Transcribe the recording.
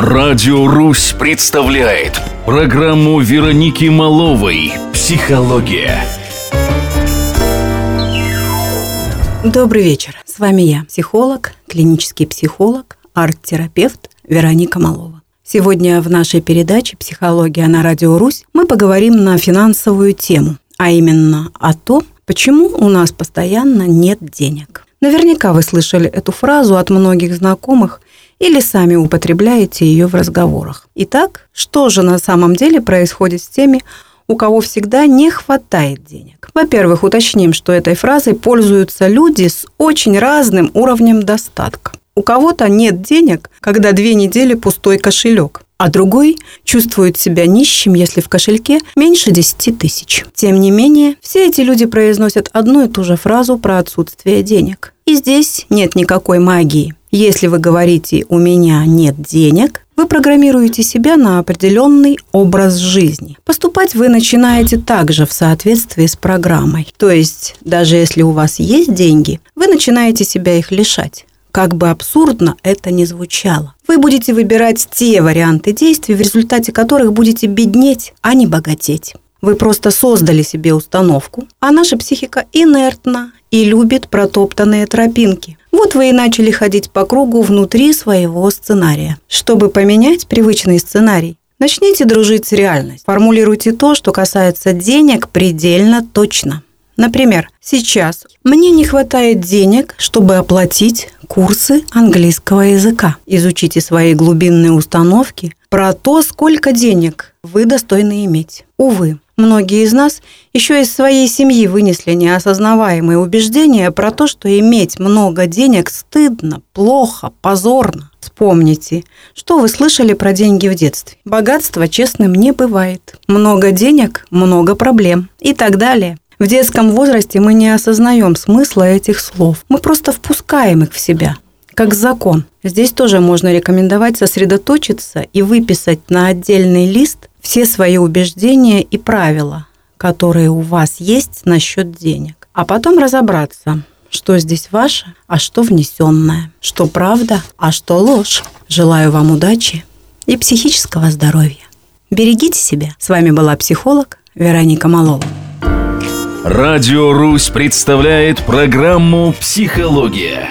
Радио «Русь» представляет программу Вероники Маловой «Психология». Добрый вечер. С вами я, психолог, клинический психолог, арт-терапевт Вероника Малова. Сегодня в нашей передаче «Психология на Радио Русь» мы поговорим на финансовую тему, а именно о том, почему у нас постоянно нет денег. Наверняка вы слышали эту фразу от многих знакомых или сами употребляете ее в разговорах. Итак, что же на самом деле происходит с теми, у кого всегда не хватает денег? Во-первых, уточним, что этой фразой пользуются люди с очень разным уровнем достатка. У кого-то нет денег, когда две недели пустой кошелек а другой чувствует себя нищим, если в кошельке меньше 10 тысяч. Тем не менее, все эти люди произносят одну и ту же фразу про отсутствие денег. И здесь нет никакой магии. Если вы говорите «у меня нет денег», вы программируете себя на определенный образ жизни. Поступать вы начинаете также в соответствии с программой. То есть, даже если у вас есть деньги, вы начинаете себя их лишать как бы абсурдно это ни звучало. Вы будете выбирать те варианты действий, в результате которых будете беднеть, а не богатеть. Вы просто создали себе установку, а наша психика инертна и любит протоптанные тропинки. Вот вы и начали ходить по кругу внутри своего сценария. Чтобы поменять привычный сценарий, начните дружить с реальностью. Формулируйте то, что касается денег предельно точно. Например, сейчас мне не хватает денег, чтобы оплатить курсы английского языка. Изучите свои глубинные установки про то, сколько денег вы достойны иметь. Увы, многие из нас еще из своей семьи вынесли неосознаваемые убеждения про то, что иметь много денег стыдно, плохо, позорно. Вспомните, что вы слышали про деньги в детстве. Богатство честным не бывает. Много денег – много проблем и так далее. В детском возрасте мы не осознаем смысла этих слов. Мы просто впускаем их в себя, как закон. Здесь тоже можно рекомендовать сосредоточиться и выписать на отдельный лист все свои убеждения и правила, которые у вас есть насчет денег. А потом разобраться, что здесь ваше, а что внесенное, что правда, а что ложь. Желаю вам удачи и психического здоровья. Берегите себя. С вами была психолог Вероника Малова. Радио «Русь» представляет программу «Психология».